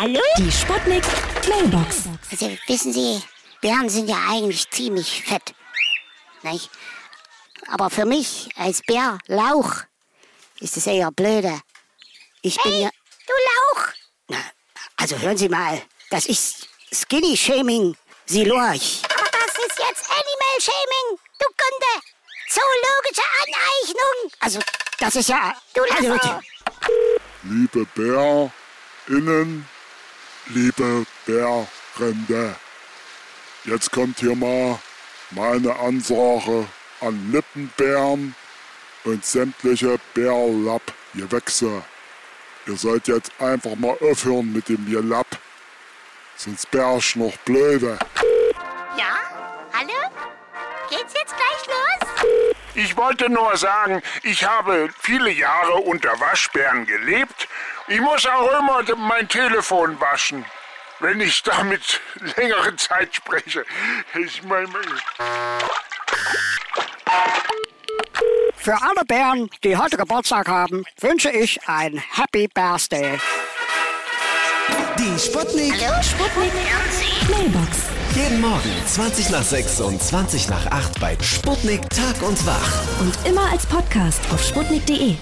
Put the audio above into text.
Hallo? Die Sputnik Mailbox. Also wissen Sie, Bären sind ja eigentlich ziemlich fett. Nicht? Aber für mich als Bär Lauch ist es eher blöde. Ich bin ja. Du Lauch! Na, Also hören Sie mal, das ist Skinny Shaming. Sie lorch. Aber das ist jetzt Animal Shaming, du Kunde! Zoologische Aneignung! Also, das ist ja. Du also, Lasso! Liebe BärInnen, liebe Bärrende, jetzt kommt hier mal meine Ansage an Lippenbären und sämtliche Bärlapp-Gewächse. Ihr sollt jetzt einfach mal aufhören mit dem Gelapp, sonst bär ich noch blöde. Ja? Hallo? Geht's jetzt gleich los? Ich wollte nur sagen, ich habe viele Jahre unter Waschbären gelebt. Ich muss auch immer mein Telefon waschen, wenn ich damit längere Zeit spreche. Ich meine, Für alle Bären, die heute Geburtstag haben, wünsche ich ein Happy Birthday. Die Sputnik. Sputnik Mailbox. Jeden Morgen 20 nach 6 und 20 nach 8 bei Sputnik Tag und Wach. Und immer als Podcast auf sputnik.de.